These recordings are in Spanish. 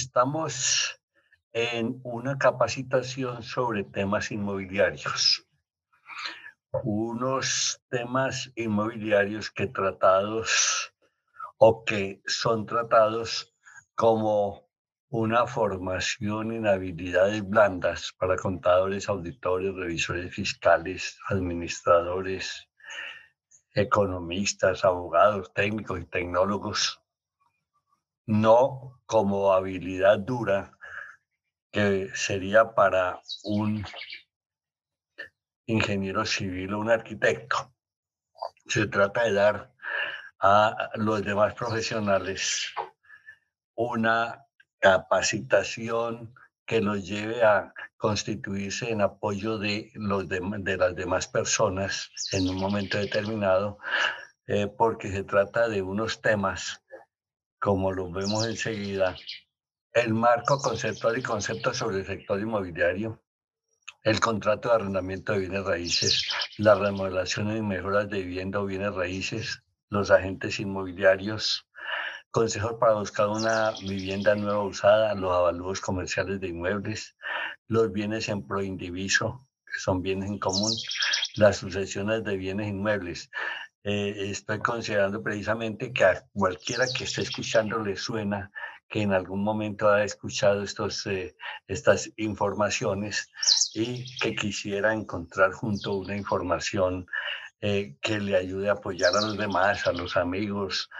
Estamos en una capacitación sobre temas inmobiliarios. Unos temas inmobiliarios que tratados o que son tratados como una formación en habilidades blandas para contadores, auditores, revisores fiscales, administradores, economistas, abogados, técnicos y tecnólogos, no como habilidad dura que sería para un ingeniero civil o un arquitecto. Se trata de dar a los demás profesionales una capacitación que los lleve a constituirse en apoyo de, los de, las demás personas en un momento determinado, eh, porque se trata de unos temas, como los vemos enseguida, el marco conceptual y conceptos sobre el sector inmobiliario, el contrato de arrendamiento de bienes raíces, las remodelaciones y mejoras de vivienda o bienes raíces, los agentes inmobiliarios, consejos para buscar una vivienda nueva usada, los avalúos comerciales de inmuebles, los bienes en pro indiviso, que son bienes en común, las sucesiones de bienes inmuebles. Eh, estoy considerando precisamente que a cualquiera que esté escuchando le suena que en algún momento ha escuchado estos, eh, estas informaciones y que quisiera encontrar junto una información eh, que le ayude a apoyar a los demás, a los amigos,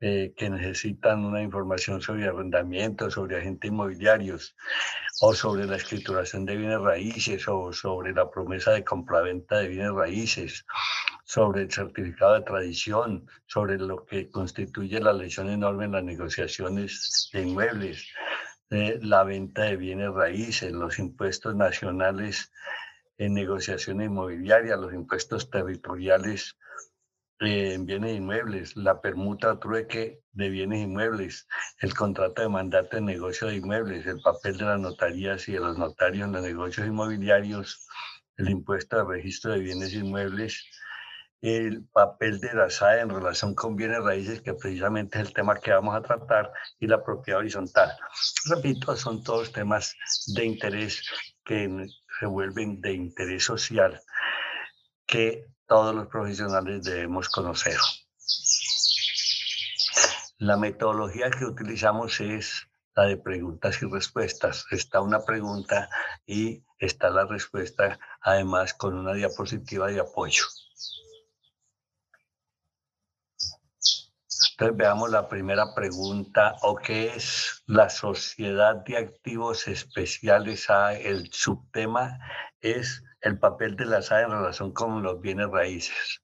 eh, que necesitan una información sobre arrendamiento, sobre agentes inmobiliarios o sobre la escrituración de bienes raíces o sobre la promesa de compraventa de bienes raíces, sobre el certificado de tradición, sobre lo que constituye la lesión enorme en las negociaciones de inmuebles, eh, la venta de bienes raíces, los impuestos nacionales en negociación inmobiliaria, los impuestos territoriales en bienes inmuebles, la permuta trueque de bienes inmuebles, el contrato de mandato de negocio de inmuebles, el papel de las notarías y de los notarios en los negocios inmobiliarios, el impuesto de registro de bienes inmuebles, el papel de la SAE en relación con bienes raíces, que precisamente es el tema que vamos a tratar, y la propiedad horizontal. Repito, son todos temas de interés que se vuelven de interés social, que todos los profesionales debemos conocer. La metodología que utilizamos es la de preguntas y respuestas. Está una pregunta y está la respuesta, además con una diapositiva de apoyo. Entonces veamos la primera pregunta, ¿o qué es la sociedad de activos especiales? El subtema es el papel de la SAE en relación con los bienes raíces.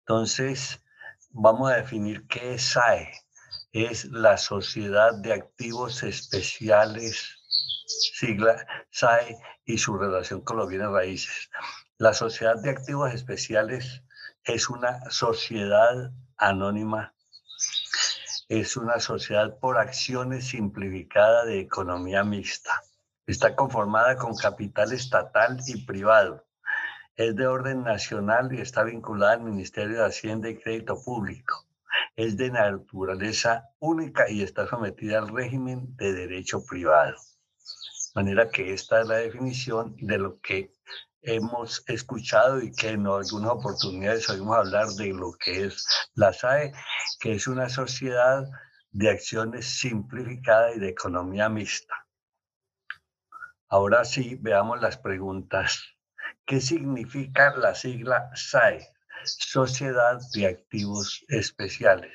Entonces, vamos a definir qué es SAE. Es la Sociedad de Activos Especiales, sigla SAE, y su relación con los bienes raíces. La Sociedad de Activos Especiales es una sociedad anónima, es una sociedad por acciones simplificada de economía mixta Está conformada con capital estatal y privado. Es de orden nacional y está vinculada al Ministerio de Hacienda y Crédito Público. Es de naturaleza única y está sometida al régimen de derecho privado. De manera que esta es la definición de lo que hemos escuchado y que en algunas oportunidades oímos hablar de lo que es la SAE, que es una sociedad de acciones simplificada y de economía mixta. Ahora sí, veamos las preguntas. ¿Qué significa la sigla SAE? Sociedad de Activos Especiales.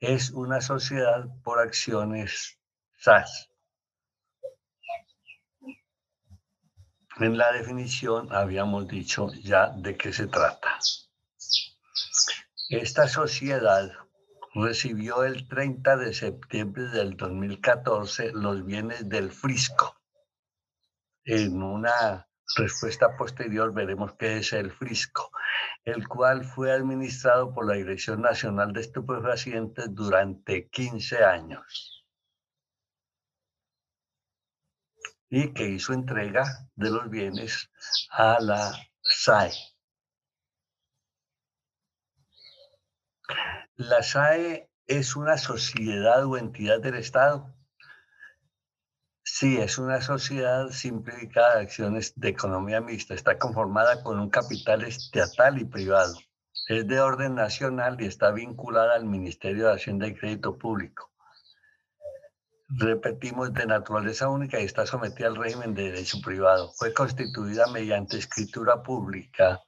Es una sociedad por acciones SAS. En la definición habíamos dicho ya de qué se trata. Esta sociedad recibió el 30 de septiembre del 2014 los bienes del Frisco en una respuesta posterior veremos qué es el Frisco, el cual fue administrado por la Dirección Nacional de Estupefacientes durante 15 años y que hizo entrega de los bienes a la SAE. La SAE es una sociedad o entidad del Estado. Sí, es una sociedad simplificada de acciones de economía mixta. Está conformada con un capital estatal y privado. Es de orden nacional y está vinculada al Ministerio de Hacienda y Crédito Público. Repetimos, de naturaleza única y está sometida al régimen de derecho privado. Fue constituida mediante escritura pública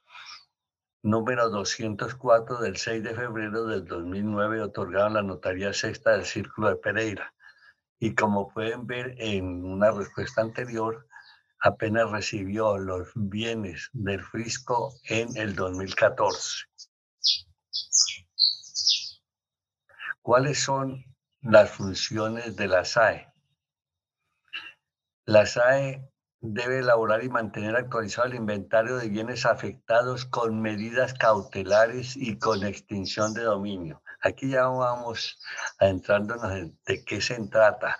número 204 del 6 de febrero del 2009, otorgada en la Notaría Sexta del Círculo de Pereira. Y como pueden ver en una respuesta anterior, apenas recibió los bienes del Frisco en el 2014. ¿Cuáles son las funciones de la SAE? La SAE debe elaborar y mantener actualizado el inventario de bienes afectados con medidas cautelares y con extinción de dominio. Aquí ya vamos adentrándonos de qué se trata.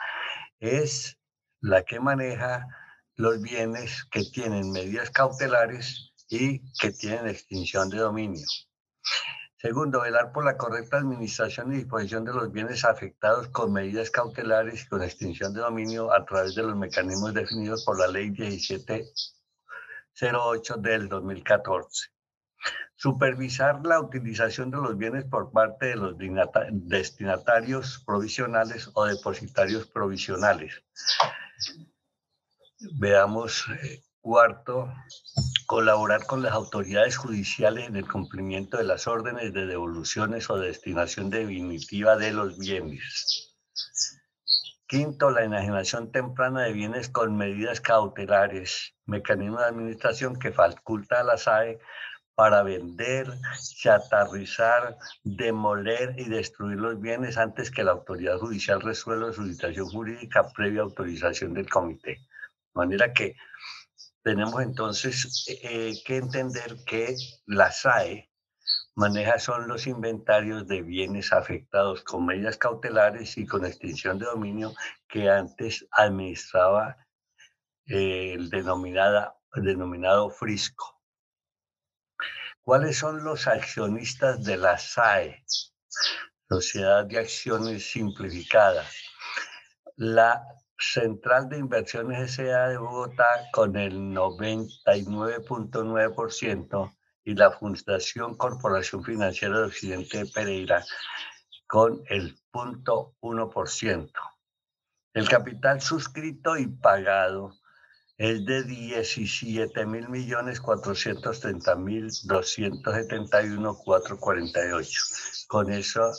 Es la que maneja los bienes que tienen medidas cautelares y que tienen extinción de dominio. Segundo, velar por la correcta administración y disposición de los bienes afectados con medidas cautelares y con extinción de dominio a través de los mecanismos definidos por la Ley 1708 del 2014. Supervisar la utilización de los bienes por parte de los destinatarios provisionales o depositarios provisionales. Veamos eh, Cuarto, colaborar con las autoridades judiciales en el cumplimiento de las órdenes de devoluciones o destinación definitiva de los bienes. Quinto, la enajenación temprana de bienes con medidas cautelares, mecanismo de administración que faculta a la SAE para vender, chatarrizar, demoler y destruir los bienes antes que la autoridad judicial resuelva su situación jurídica previa autorización del comité. De manera que tenemos entonces eh, que entender que la SAE maneja son los inventarios de bienes afectados con medidas cautelares y con extinción de dominio que antes administraba eh, el denominada, denominado Frisco. ¿Cuáles son los accionistas de la SAE? Sociedad de Acciones Simplificadas. La Central de Inversiones S.A. de Bogotá con el 99.9% y la Fundación Corporación Financiera de Occidente de Pereira con el 0.1%. El capital suscrito y pagado es de 17 mil millones 430 mil 271 448. Con eso,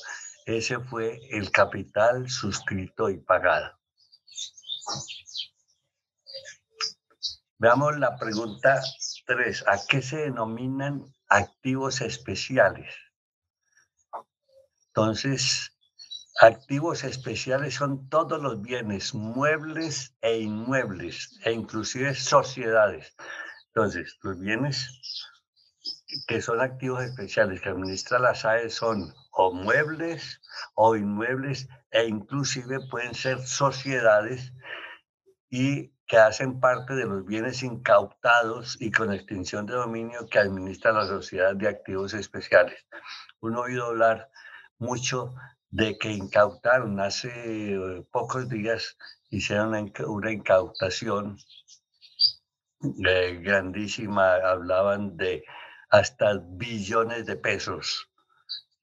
ese fue el capital suscrito y pagado. Veamos la pregunta 3. ¿A qué se denominan activos especiales? Entonces, activos especiales son todos los bienes muebles e inmuebles e inclusive sociedades. Entonces, los bienes que son activos especiales que administra la SAE son o muebles o inmuebles e inclusive pueden ser sociedades y que hacen parte de los bienes incautados y con extinción de dominio que administra la Sociedad de Activos Especiales. Uno ha oído hablar mucho de que incautaron hace eh, pocos días, hicieron una incautación eh, grandísima, hablaban de hasta billones de pesos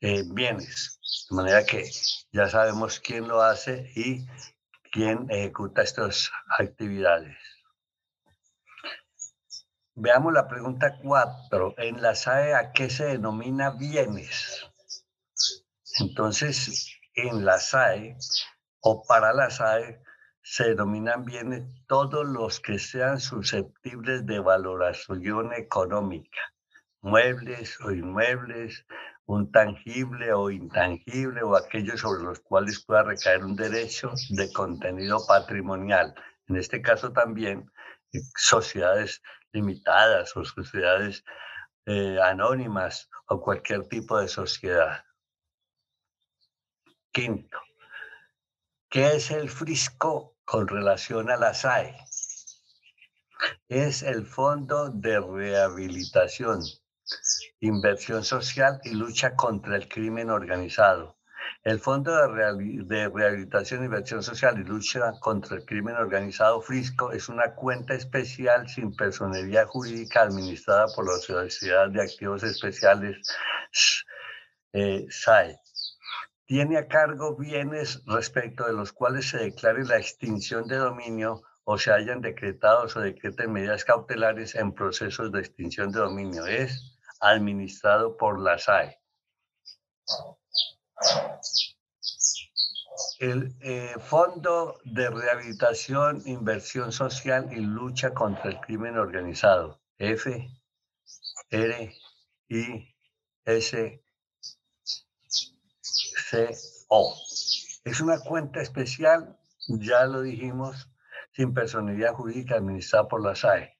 en bienes. De manera que ya sabemos quién lo hace y quién ejecuta estas actividades. Veamos la pregunta 4. En la SAE, ¿a qué se denomina bienes? Entonces, en la SAE o para la SAE se denominan bienes todos los que sean susceptibles de valoración económica, muebles o inmuebles, un tangible o intangible o aquellos sobre los cuales pueda recaer un derecho de contenido patrimonial. En este caso también eh, sociedades limitadas o sociedades eh, anónimas o cualquier tipo de sociedad. Quinto, ¿qué es el frisco con relación a la SAE? Es el Fondo de Rehabilitación inversión social y lucha contra el crimen organizado. El Fondo de, Rehabilitación, Inversión Social y Lucha contra el Crimen Organizado, FRISCO, es una cuenta especial sin personería jurídica administrada por la Sociedad de Activos Especiales, eh, SAE. Tiene a cargo bienes respecto de los cuales se declare la extinción de dominio o se hayan decretado o decreten medidas cautelares en procesos de extinción de dominio. Es administrado por la SAE. El eh, Fondo de Rehabilitación, Inversión Social y Lucha contra el Crimen Organizado, F, R, I, S, C, O. Es una cuenta especial, ya lo dijimos, sin personalidad jurídica administrada por la SAE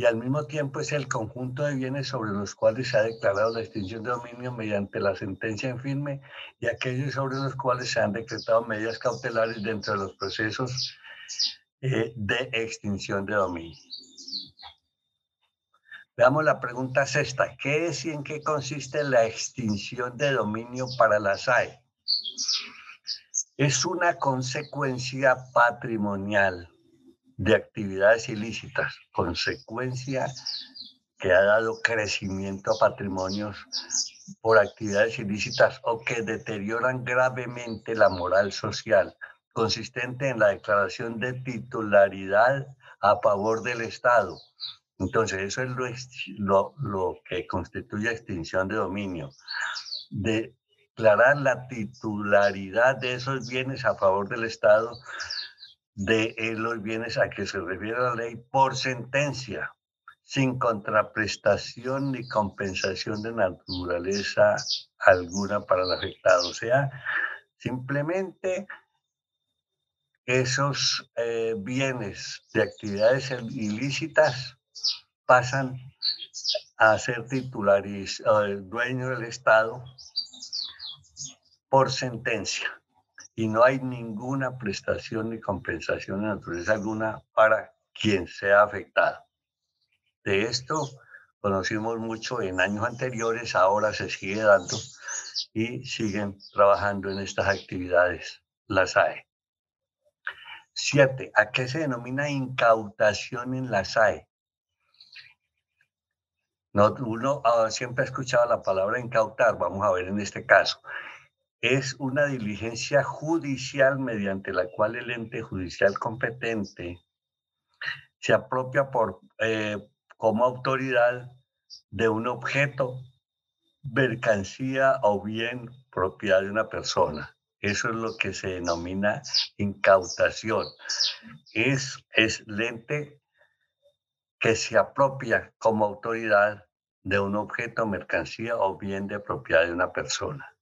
y al mismo tiempo es el conjunto de bienes sobre los cuales se ha declarado la extinción de dominio mediante la sentencia en firme y aquellos sobre los cuales se han decretado medidas cautelares dentro de los procesos eh, de extinción de dominio. Veamos la pregunta sexta. ¿Qué es y en qué consiste la extinción de dominio para la SAE? Es una consecuencia patrimonial de actividades ilícitas, consecuencia que ha dado crecimiento a patrimonios por actividades ilícitas o que deterioran gravemente la moral social, consistente en la declaración de titularidad a favor del Estado. Entonces, eso es lo, que constituye extinción de dominio. Declarar la titularidad de esos bienes a favor del Estado de los bienes a que se refiere la ley por sentencia, sin contraprestación ni compensación de naturaleza alguna para el afectado. O sea, simplemente esos eh, bienes de actividades ilícitas pasan a ser titulares, el dueño del Estado por sentencia y no hay ninguna prestación ni compensación de naturaleza alguna para quien sea afectado. De esto conocimos mucho en años anteriores, ahora se sigue dando y siguen trabajando en estas actividades la SAE. Siete, ¿a qué se denomina incautación en la SAE? No, uno ah, siempre ha escuchado la palabra incautar, vamos a ver en este caso es una diligencia judicial mediante la cual el ente judicial competente se apropia por, eh, como autoridad de un objeto, mercancía o bien propiedad de una persona. Eso es lo que se denomina incautación. Es, es el ente que se apropia como autoridad de un objeto, mercancía o bien de propiedad de una persona.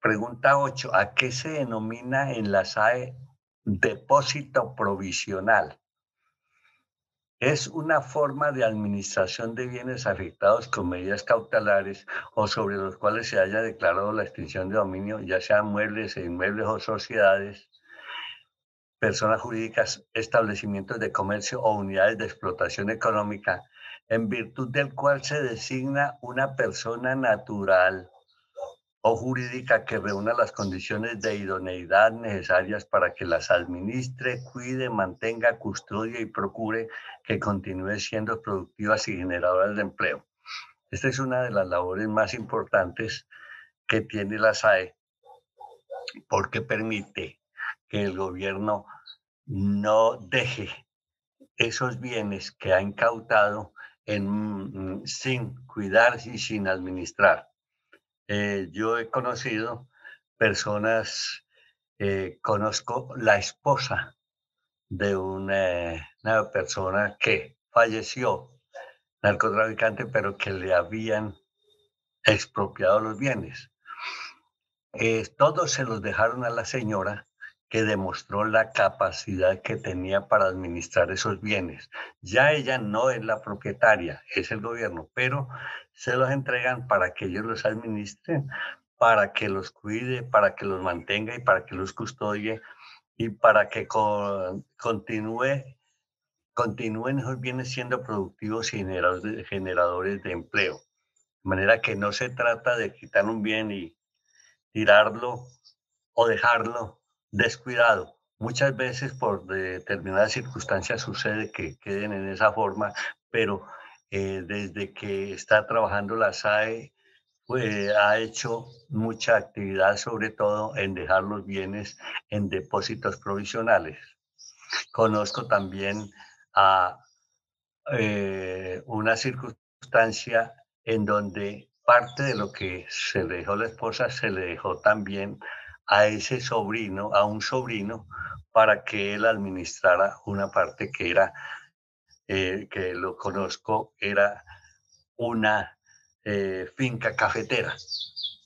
Pregunta 8. ¿A qué se denomina en la SAE depósito provisional? Es una forma de administración de bienes afectados con medidas cautelares o sobre los cuales se haya declarado la extinción de dominio, ya sean muebles, e inmuebles o sociedades, personas jurídicas, establecimientos de comercio o unidades de explotación económica, en virtud del cual se designa una persona natural o jurídica que reúna las condiciones de idoneidad necesarias para que las administre, cuide, mantenga, custodia y procure que continúe siendo productivas y generadoras de empleo. Esta es una de las labores más importantes que tiene la SAE porque permite que el gobierno no deje esos bienes que ha incautado en, sin cuidar y sin administrar. Eh, yo he conocido personas, eh, conozco la esposa de una, persona que falleció, narcotraficante, pero que le habían expropiado los bienes. Eh, todos se los dejaron a la señora que demostró la capacidad que tenía para administrar esos bienes. Ya ella no es la propietaria, es el gobierno, pero se los entregan para que ellos los administren, para que los cuide, para que los mantenga y para que los custodie y para que continúe, continúen esos bienes siendo productivos y generadores de empleo. De manera que no se trata de quitar un bien y tirarlo o dejarlo descuidado. Muchas veces por determinadas circunstancias sucede que queden en esa forma, pero eh, desde que está trabajando la SAE, pues, ha hecho mucha actividad, sobre todo en dejar los bienes en depósitos provisionales. Conozco también a eh, una circunstancia en donde parte de lo que se le dejó la esposa se le dejó también a ese sobrino, a un sobrino, para que él administrara una parte que era, eh, que lo conozco, era una eh, finca cafetera.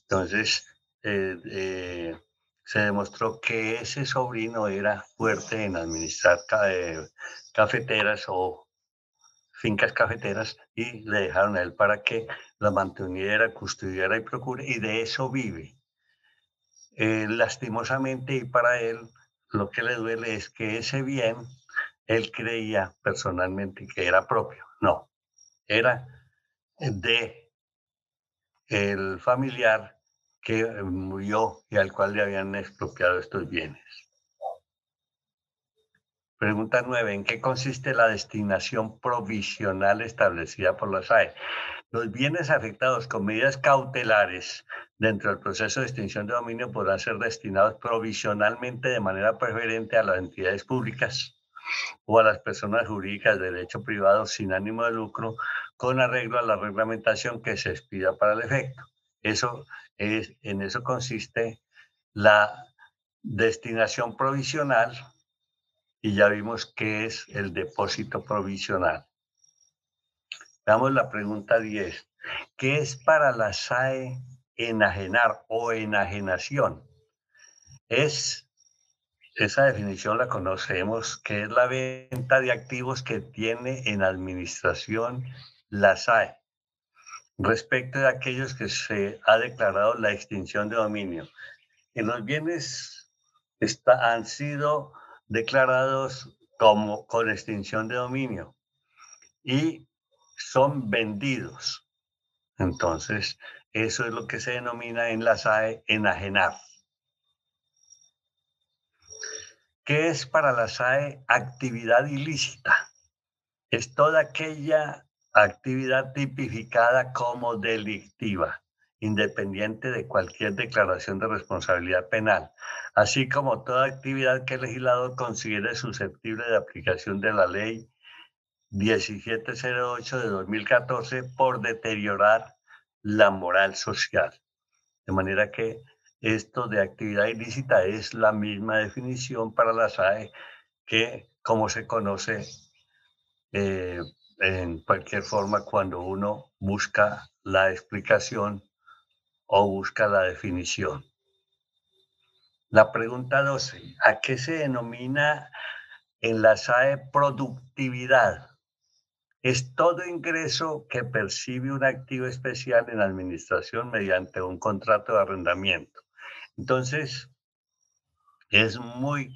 Entonces, se demostró que ese sobrino era fuerte en administrar cafeteras o fincas cafeteras y le dejaron a él para que la mantuviera, custodiara y procure, y de eso vive. Eh, lastimosamente, y para él, lo que le duele es que ese bien, él creía personalmente que era propio. No, era de el familiar que murió y al cual le habían expropiado estos bienes. Pregunta nueve. ¿En qué consiste la destinación provisional establecida por la SAE? Los bienes afectados con medidas cautelares dentro del proceso de extinción de dominio podrán ser destinados provisionalmente de manera preferente a las entidades públicas o a las personas jurídicas de derecho privado sin ánimo de lucro con arreglo a la reglamentación que se expida para el efecto. Eso es, en eso consiste la destinación provisional y ya vimos qué es el depósito provisional. Veamos la pregunta 10. ¿Qué es para la SAE enajenar o enajenación? Es, esa definición la conocemos, que es la venta de activos que tiene en administración la SAE respecto de aquellos que se ha declarado la extinción de dominio. En los bienes está, han sido declarados como con extinción de dominio y son vendidos. Entonces, eso es lo que se denomina en la SAE enajenar. ¿Qué es para la SAE actividad ilícita? Es toda aquella actividad tipificada como delictiva, independiente de cualquier declaración de responsabilidad penal, así como toda actividad que el legislador considere susceptible de aplicación de la ley 1708 de 2014 por deteriorar la moral social. De manera que esto de actividad ilícita es la misma definición para la SAE que como se conoce eh, en cualquier forma cuando uno busca la explicación o busca la definición. La pregunta 12, ¿a qué se denomina en la SAE productividad? Es todo ingreso que percibe un activo especial en la administración mediante un contrato de arrendamiento. Entonces, es muy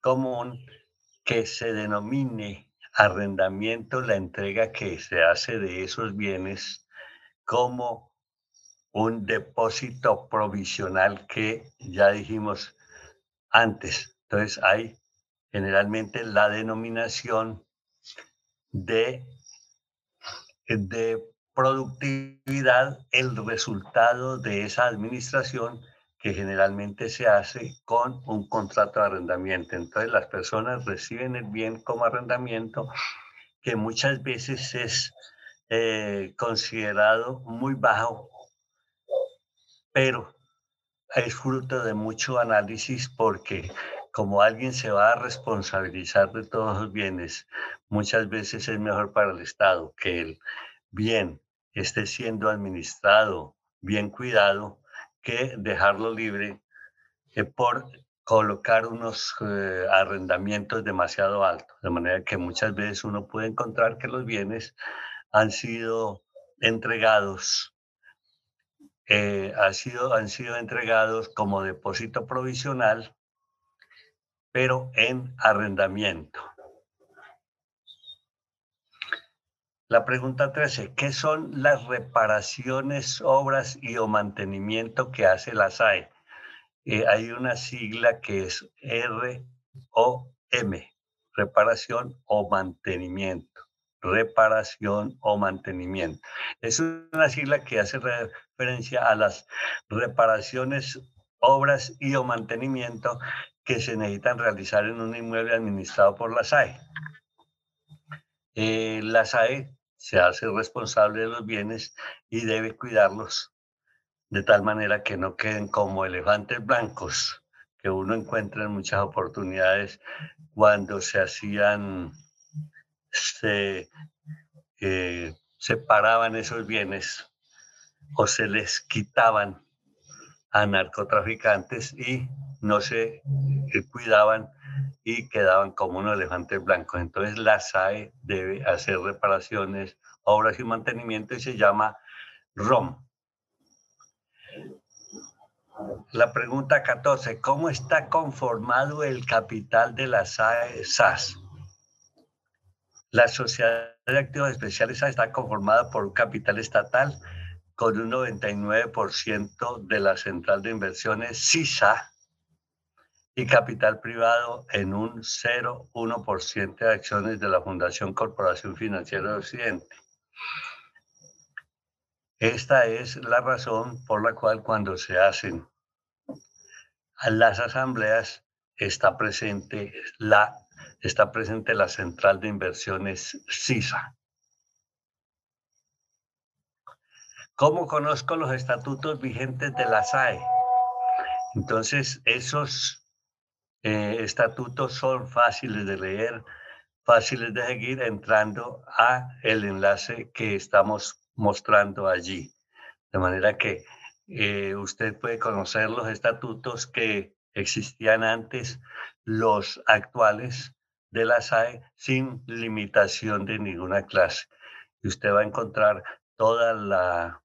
común que se denomine arrendamiento la entrega que se hace de esos bienes como un depósito provisional que ya dijimos antes. Entonces hay generalmente la denominación de, de productividad, el resultado de esa administración que generalmente se hace con un contrato de arrendamiento. Entonces las personas reciben el bien como arrendamiento, que muchas veces es eh, considerado muy bajo, pero es fruto de mucho análisis porque como alguien se va a responsabilizar de todos los bienes, muchas veces es mejor para el Estado que el bien esté siendo administrado, bien cuidado, que dejarlo libre por colocar unos eh, arrendamientos demasiado altos, de manera que muchas veces uno puede encontrar que los bienes han sido entregados, eh, sido, han sido entregados como depósito provisional, pero en arrendamiento. La pregunta 13, ¿qué son las reparaciones, obras y o mantenimiento que hace la SAE? Eh, hay una sigla que es ROM, reparación o mantenimiento. Reparación o mantenimiento. Es una sigla que hace referencia a las reparaciones, obras y o mantenimiento que se necesitan realizar en un inmueble administrado por la SAE. Eh, la SAE se hace responsable de los bienes y debe cuidarlos de tal manera que no queden como elefantes blancos que uno encuentra en muchas oportunidades cuando se hacían, se eh, separaban esos bienes o se les quitaban a narcotraficantes y no se eh, cuidaban y quedaban como unos elefantes blancos. Entonces la SAE debe hacer reparaciones, obras y mantenimiento y se llama ROM. La pregunta 14, ¿cómo está conformado el capital de la SAE SAS? La Sociedad de Activos Especiales está conformada por un capital estatal con un 99% de la central de inversiones CISA y capital privado en un 0,1% de acciones de la Fundación Corporación Financiera de Occidente. Esta es la razón por la cual cuando se hacen las asambleas está presente la, está presente la central de inversiones CISA. ¿Cómo conozco los estatutos vigentes de la SAE? Entonces, esos eh, estatutos son fáciles de leer, fáciles de seguir entrando a el enlace que estamos mostrando allí. De manera que eh, usted puede conocer los estatutos que existían antes, los actuales de la SAE, sin limitación de ninguna clase. Y usted va a encontrar toda la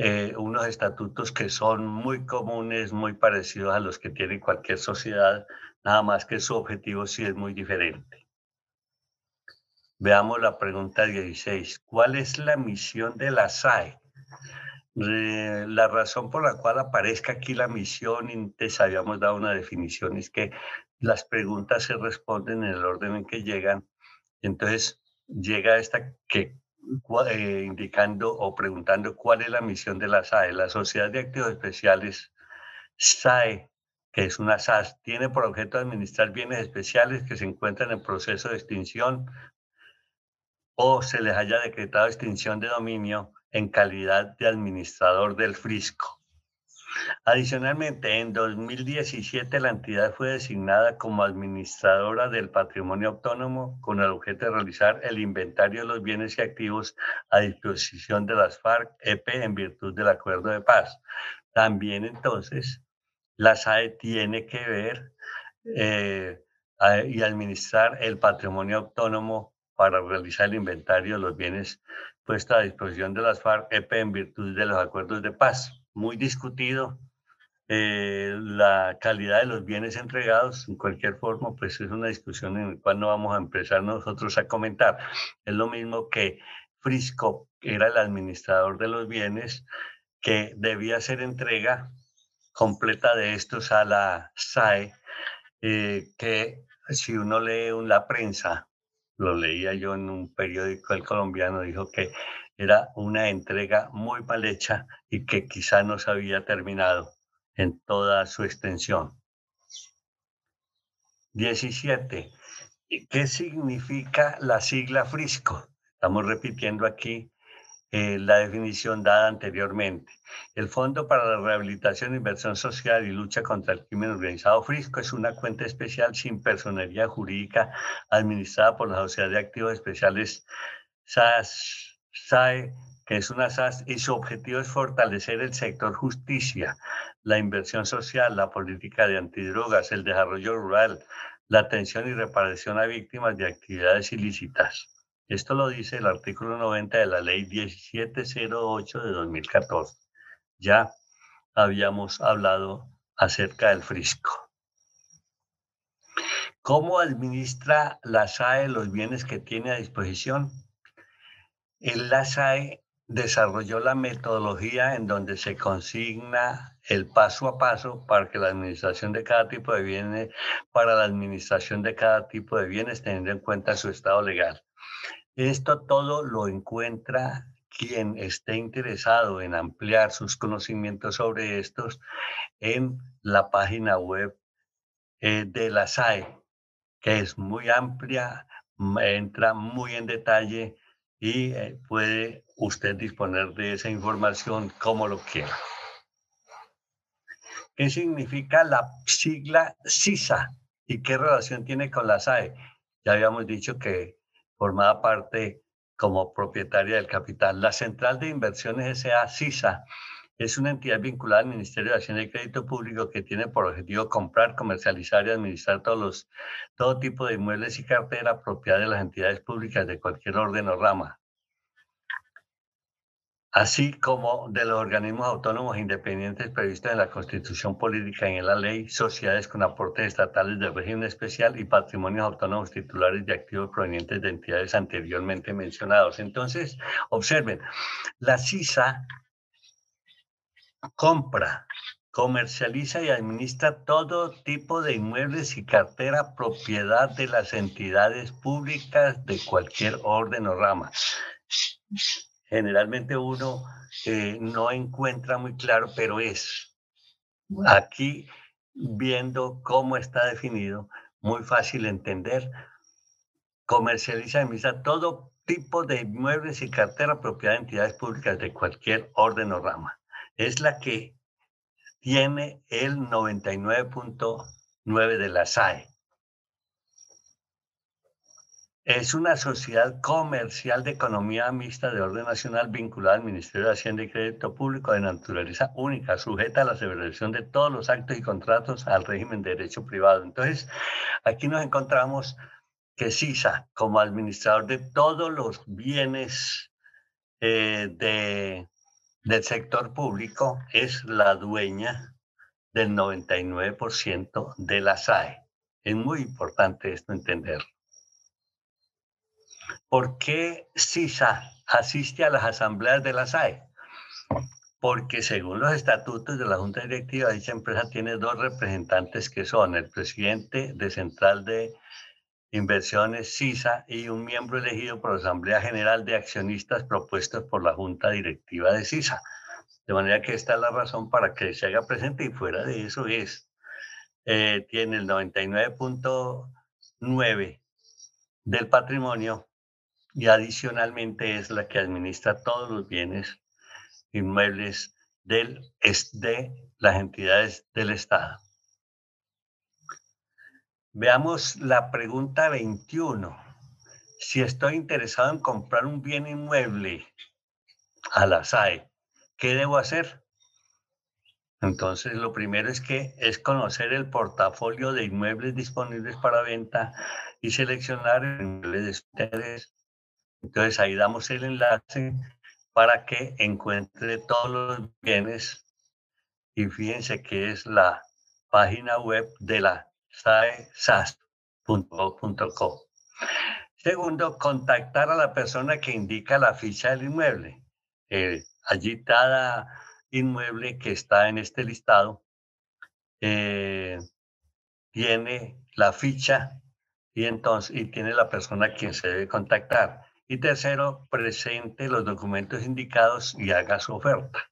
eh, unos estatutos que son muy comunes, muy parecidos a los que tiene cualquier sociedad, nada más que su objetivo sí es muy diferente. Veamos la pregunta 16. ¿Cuál es la misión de la SAE? la razón por la cual aparezca aquí la misión, y antes habíamos dado una definición, es que las preguntas se responden en el orden en que llegan. Entonces llega esta que eh, indicando o preguntando cuál es la misión de la SAE. La Sociedad de Activos Especiales, SAE, que es una SAS, tiene por objeto administrar bienes especiales que se encuentran en proceso de extinción o se les haya decretado extinción de dominio en calidad de administrador del Frisco. Adicionalmente, en 2017 la entidad fue designada como administradora del patrimonio autónomo con el objeto de realizar el inventario de los bienes y activos a disposición de las FARC-EP en virtud del acuerdo de paz. También entonces la SAE tiene que ver eh, y administrar el patrimonio autónomo para realizar el inventario de los bienes puestos a disposición de las FARC-EP en virtud de los acuerdos de paz muy discutido. Eh, la calidad de los bienes entregados, en cualquier forma, pues es una discusión en la cual no vamos a empezar nosotros a comentar. Es lo mismo que Frisco, que era el administrador de los bienes, que debía hacer entrega completa de estos a la SAE, eh, que si uno lee la prensa, lo leía yo en un periódico el colombiano, dijo que era una entrega muy mal hecha y que quizá no se había terminado en toda su extensión. 17. ¿Qué significa la sigla Frisco? Estamos repitiendo aquí eh, la definición dada anteriormente. El Fondo para la Rehabilitación, Inversión Social y Lucha contra el Crimen Organizado Frisco es una cuenta especial sin personería jurídica administrada por la Sociedad de Activos Especiales SAS SAE, que es una SAS, y su objetivo es fortalecer el sector justicia, la inversión social, la política de antidrogas, el desarrollo rural, la atención y reparación a víctimas de actividades ilícitas. Esto lo dice el artículo 90 de la ley 1708 de 2014. Ya habíamos hablado acerca del frisco. ¿Cómo administra la SAE los bienes que tiene a disposición? La SAE desarrolló la metodología en donde se consigna el paso a paso para que la administración de cada tipo de bienes, para la administración de cada tipo de bienes, teniendo en cuenta su estado legal. Esto todo lo encuentra quien esté interesado en ampliar sus conocimientos sobre estos en la página web eh, de la SAE, que es muy amplia, entra muy en detalle y eh, puede usted disponer de esa información como lo quiera. ¿Qué significa la sigla CISA y qué relación tiene con la SAE? Ya habíamos dicho que formaba parte como propietaria del capital. La Central de Inversiones SA, CISA, es una entidad vinculada al Ministerio de Hacienda y Crédito Público que tiene por objetivo comprar, comercializar y administrar todos los, todo tipo de inmuebles y cartera propiedad de las entidades públicas de cualquier orden o rama, así como de los organismos autónomos independientes previstos en la Constitución Política y en la ley, sociedades con aportes estatales de régimen especial y patrimonios autónomos titulares de activos provenientes de entidades anteriormente mencionados. Entonces, observen, la CISA compra, comercializa y administra todo tipo de inmuebles y cartera propiedad de las entidades públicas de cualquier orden o rama. Generalmente uno eh, no encuentra muy claro, pero es aquí viendo cómo está definido, muy fácil entender. Comercializa y administra todo tipo de inmuebles y cartera propiedad de entidades públicas de cualquier orden o rama es la que tiene el 99.9 de la SAE. Es una sociedad comercial de economía mixta de orden nacional vinculada al Ministerio de Hacienda y Crédito Público de naturaleza única, sujeta a la celebración de todos los actos y contratos al régimen de derecho privado. Entonces, aquí nos encontramos que CISA, como administrador de todos los bienes eh, de del sector público es la dueña del 99% de la SAE. Es muy importante esto entenderlo. ¿Por qué CISA asiste a las asambleas de la SAE? Porque según los estatutos de la Junta Directiva, dicha empresa tiene dos representantes que son el presidente de Central de Inversiones CISA y un miembro elegido por la Asamblea General de Accionistas propuestos por la Junta Directiva de CISA. De manera que esta es la razón para que se haga presente y fuera de eso es, eh, tiene el 99.9 del patrimonio y adicionalmente es la que administra todos los bienes inmuebles del, de las entidades del Estado. Veamos la pregunta 21. Si estoy interesado en comprar un bien inmueble a la SAE, ¿qué debo hacer? Entonces, lo primero es que es conocer el portafolio de inmuebles disponibles para venta y seleccionar el inmueble de ustedes. Entonces, ahí damos el enlace para que encuentre todos los bienes y fíjense que es la página web de la saesas.co. Segundo, contactar a la persona que indica la ficha del inmueble. Eh, allí cada inmueble que está en este listado eh, tiene la ficha y entonces y tiene la persona a quien se debe contactar. Y tercero, presente los documentos indicados y haga su oferta.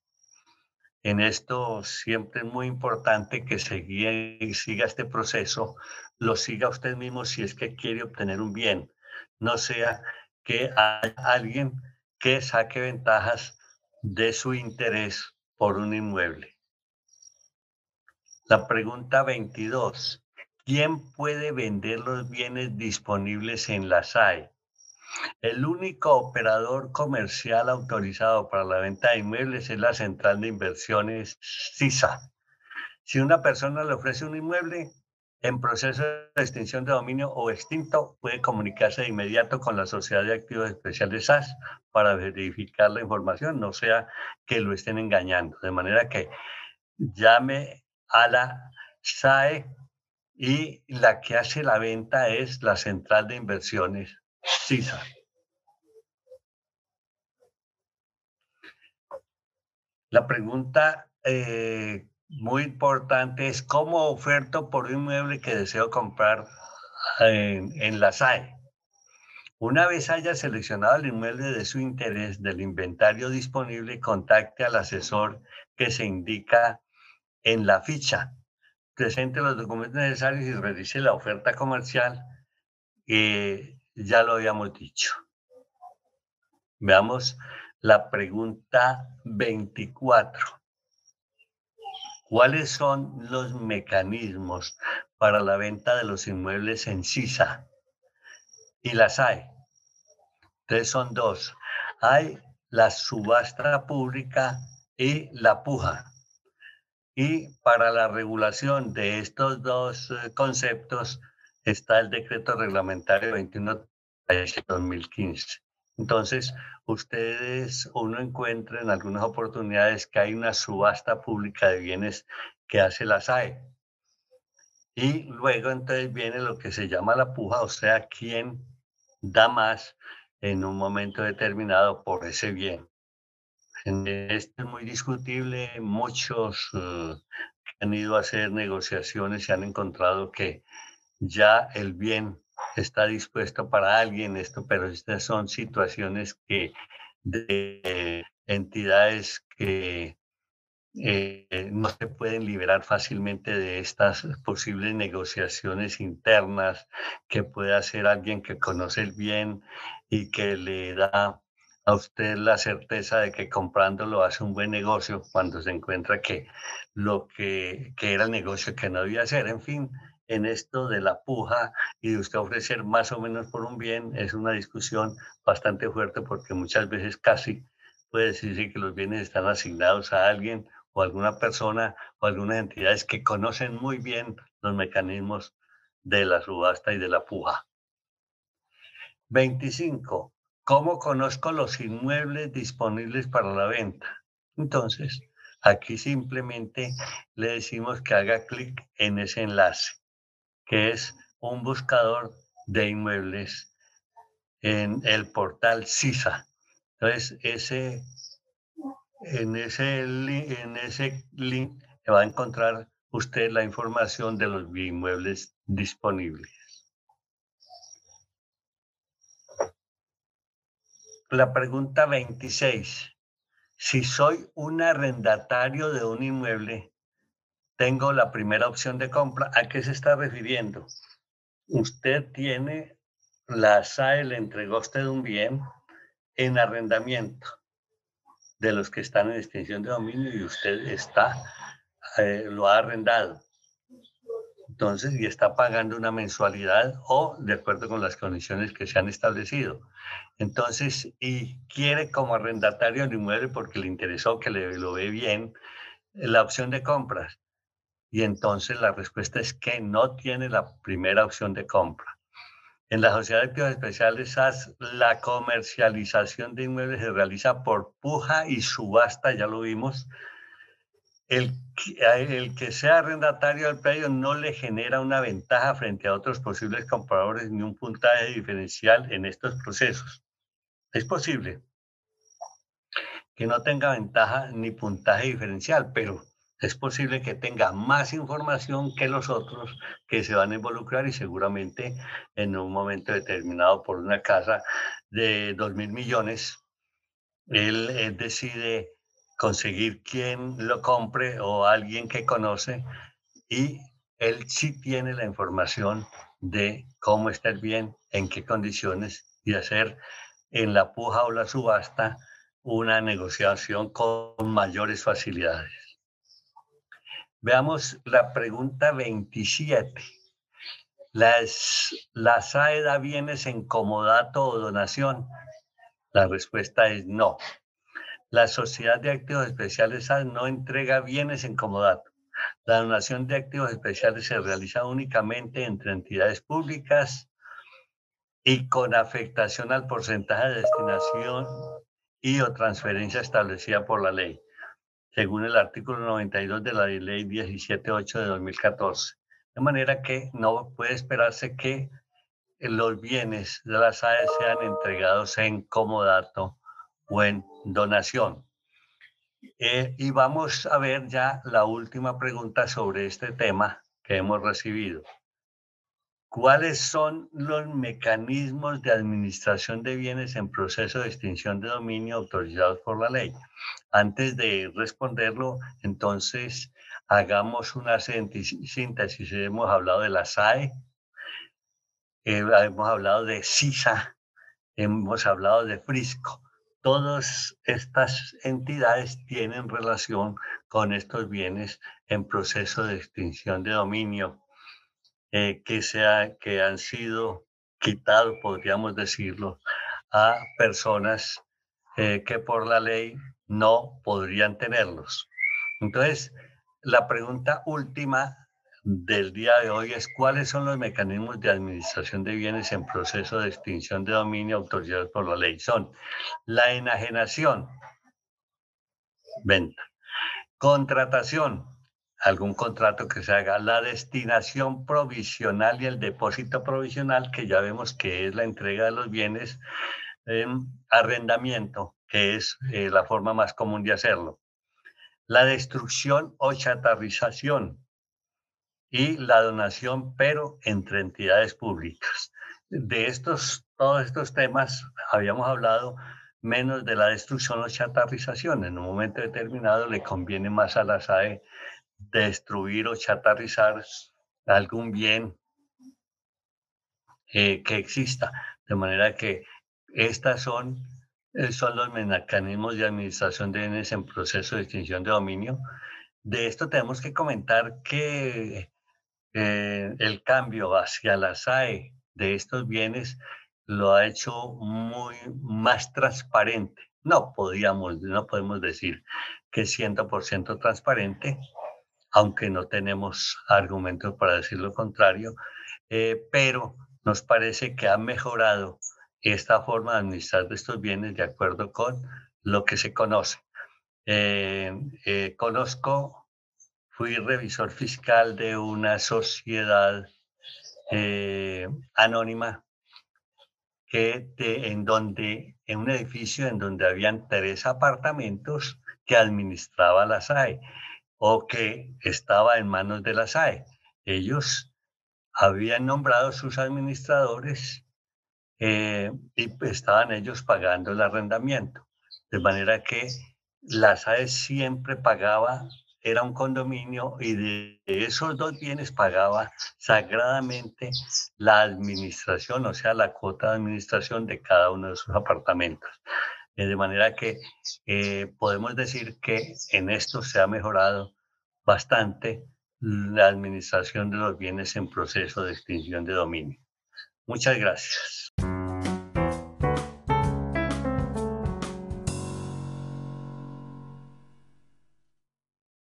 En esto siempre es muy importante que siga este proceso, lo siga usted mismo si es que quiere obtener un bien, no sea que haya alguien que saque ventajas de su interés por un inmueble. La pregunta 22. ¿Quién puede vender los bienes disponibles en la SAE? El único operador comercial autorizado para la venta de inmuebles es la Central de Inversiones CISA. Si una persona le ofrece un inmueble en proceso de extinción de dominio o extinto, puede comunicarse de inmediato con la Sociedad de Activos Especiales SAS para verificar la información, no sea que lo estén engañando. De manera que llame a la SAE y la que hace la venta es la Central de Inversiones CISA. La pregunta eh, muy importante es cómo oferto por un inmueble que deseo comprar en, la SAE. Una vez haya seleccionado el inmueble de su interés del inventario disponible, contacte al asesor que se indica en la ficha. Presente los documentos necesarios y revise la oferta comercial. Eh, ya lo habíamos dicho. Veamos la pregunta 24. ¿Cuáles son los mecanismos para la venta de los inmuebles en CISA? Y las hay. Entonces son dos. Hay la subasta pública y la puja. Y para la regulación de estos dos eh, conceptos está el decreto reglamentario 21 de 2015. Entonces, ustedes, uno encuentra en algunas oportunidades que hay una subasta pública de bienes que hace la SAE. Y luego entonces viene lo que se llama la puja, o sea, quién da más en un momento determinado por ese bien. Esto es muy discutible. Muchos eh, han ido a hacer negociaciones y han encontrado que ya el bien está dispuesto para alguien, esto, pero estas son situaciones que de entidades que eh, no se pueden liberar fácilmente de estas posibles negociaciones internas que puede hacer alguien que conoce el bien y que le da a usted la certeza de que comprándolo hace un buen negocio cuando se encuentra que lo que, que era el negocio que no debía hacer. En fin, en esto de la puja y de usted ofrecer más o menos por un bien es una discusión bastante fuerte porque muchas veces casi puede decirse que los bienes están asignados a alguien o alguna persona o algunas entidades que conocen muy bien los mecanismos de la subasta y de la puja. 25. ¿Cómo conozco los inmuebles disponibles para la venta? Entonces, aquí simplemente le decimos que haga clic en ese enlace, que es un buscador de inmuebles en el portal CISA. Entonces, ese, en, ese, en ese link va a encontrar usted la información de los inmuebles disponibles. La pregunta 26. Si soy un arrendatario de un inmueble, tengo la primera opción de compra. ¿A qué se está refiriendo? Usted tiene, la SAE le entregó a usted un bien en arrendamiento de los que están en extinción de dominio y usted está, eh, lo ha arrendado. Entonces, y está pagando una mensualidad o de acuerdo con las condiciones que se han establecido. Entonces, y quiere como arrendatario el inmueble porque le interesó, que le, lo ve bien, la opción de compras. Y entonces la respuesta es que no tiene la primera opción de compra. En la sociedad de especiales, la comercialización de inmuebles se realiza por puja y subasta, ya lo vimos. El, el que sea arrendatario del predio no le genera una ventaja frente a otros posibles compradores ni un puntaje diferencial en estos procesos. Es posible que no tenga ventaja ni puntaje diferencial, pero es posible que tenga más información que los otros que se van a involucrar y seguramente en un momento determinado por una casa de dos mil millones, él, él, decide conseguir quien lo compre o alguien que conoce y él sí tiene la información de cómo está el bien, en qué condiciones y hacer en la puja o la subasta una negociación con mayores facilidades. Veamos la pregunta 27. ¿Las, ¿La SAE da bienes en comodato o donación? La respuesta es no. La Sociedad de Activos Especiales no entrega bienes en comodato. La donación de activos especiales se realiza únicamente entre entidades públicas, y con afectación al porcentaje de destinación y o transferencia establecida por la ley, según el artículo 92 de la ley 178 de 2014. De manera que no puede esperarse que los bienes de las AES sean entregados en comodato o en donación. Eh, y vamos a ver ya la última pregunta sobre este tema que hemos recibido. ¿Cuáles son los mecanismos de administración de bienes en proceso de extinción de dominio autorizados por la ley? Antes de responderlo, entonces hagamos una síntesis. Hemos hablado de la SAE, eh, hemos hablado de CISA, hemos hablado de Frisco. Todas estas entidades tienen relación con estos bienes en proceso de extinción de dominio eh, que, sea, que han sido quitados, podríamos decirlo, a personas eh, que por la ley no podrían tenerlos. Entonces, la pregunta última del día de hoy es cuáles son los mecanismos de administración de bienes en proceso de extinción de dominio autorizados por la ley. Son la enajenación, venta, contratación, algún contrato que se haga, la destinación provisional y el depósito provisional, que ya vemos que es la entrega de los bienes, arrendamiento, que es eh, la forma más común de hacerlo, la destrucción o chatarrización, y la donación, pero entre entidades públicas. De estos, todos estos temas habíamos hablado menos de la destrucción o chatarrización. En un momento determinado le conviene más a la SAE destruir o chatarrizar algún bien eh, que exista. De manera que estas son, eh, son los mecanismos de administración de bienes en proceso de extinción de dominio. De esto tenemos que comentar que eh, el cambio hacia la SAE de estos bienes lo ha hecho muy más transparente. No podíamos, no podemos decir que es 100% transparente, aunque no tenemos argumentos para decir lo contrario, eh, pero nos parece que ha mejorado esta forma de administrar estos bienes de acuerdo con lo que se conoce. Eh, conozco fui revisor fiscal de una sociedad eh, anónima que en donde en un edificio en donde habían tres apartamentos que administraba la SAE o que estaba en manos de la SAE. Ellos habían nombrado sus administradores eh, y estaban ellos pagando el arrendamiento. De manera que la SAE siempre pagaba era un condominio y de esos dos bienes pagaba sagradamente la administración, o sea, la cuota de administración de cada uno de sus apartamentos. Eh, de manera que eh, podemos decir que en esto se ha mejorado bastante la administración de los bienes en proceso de extinción de dominio. Muchas gracias.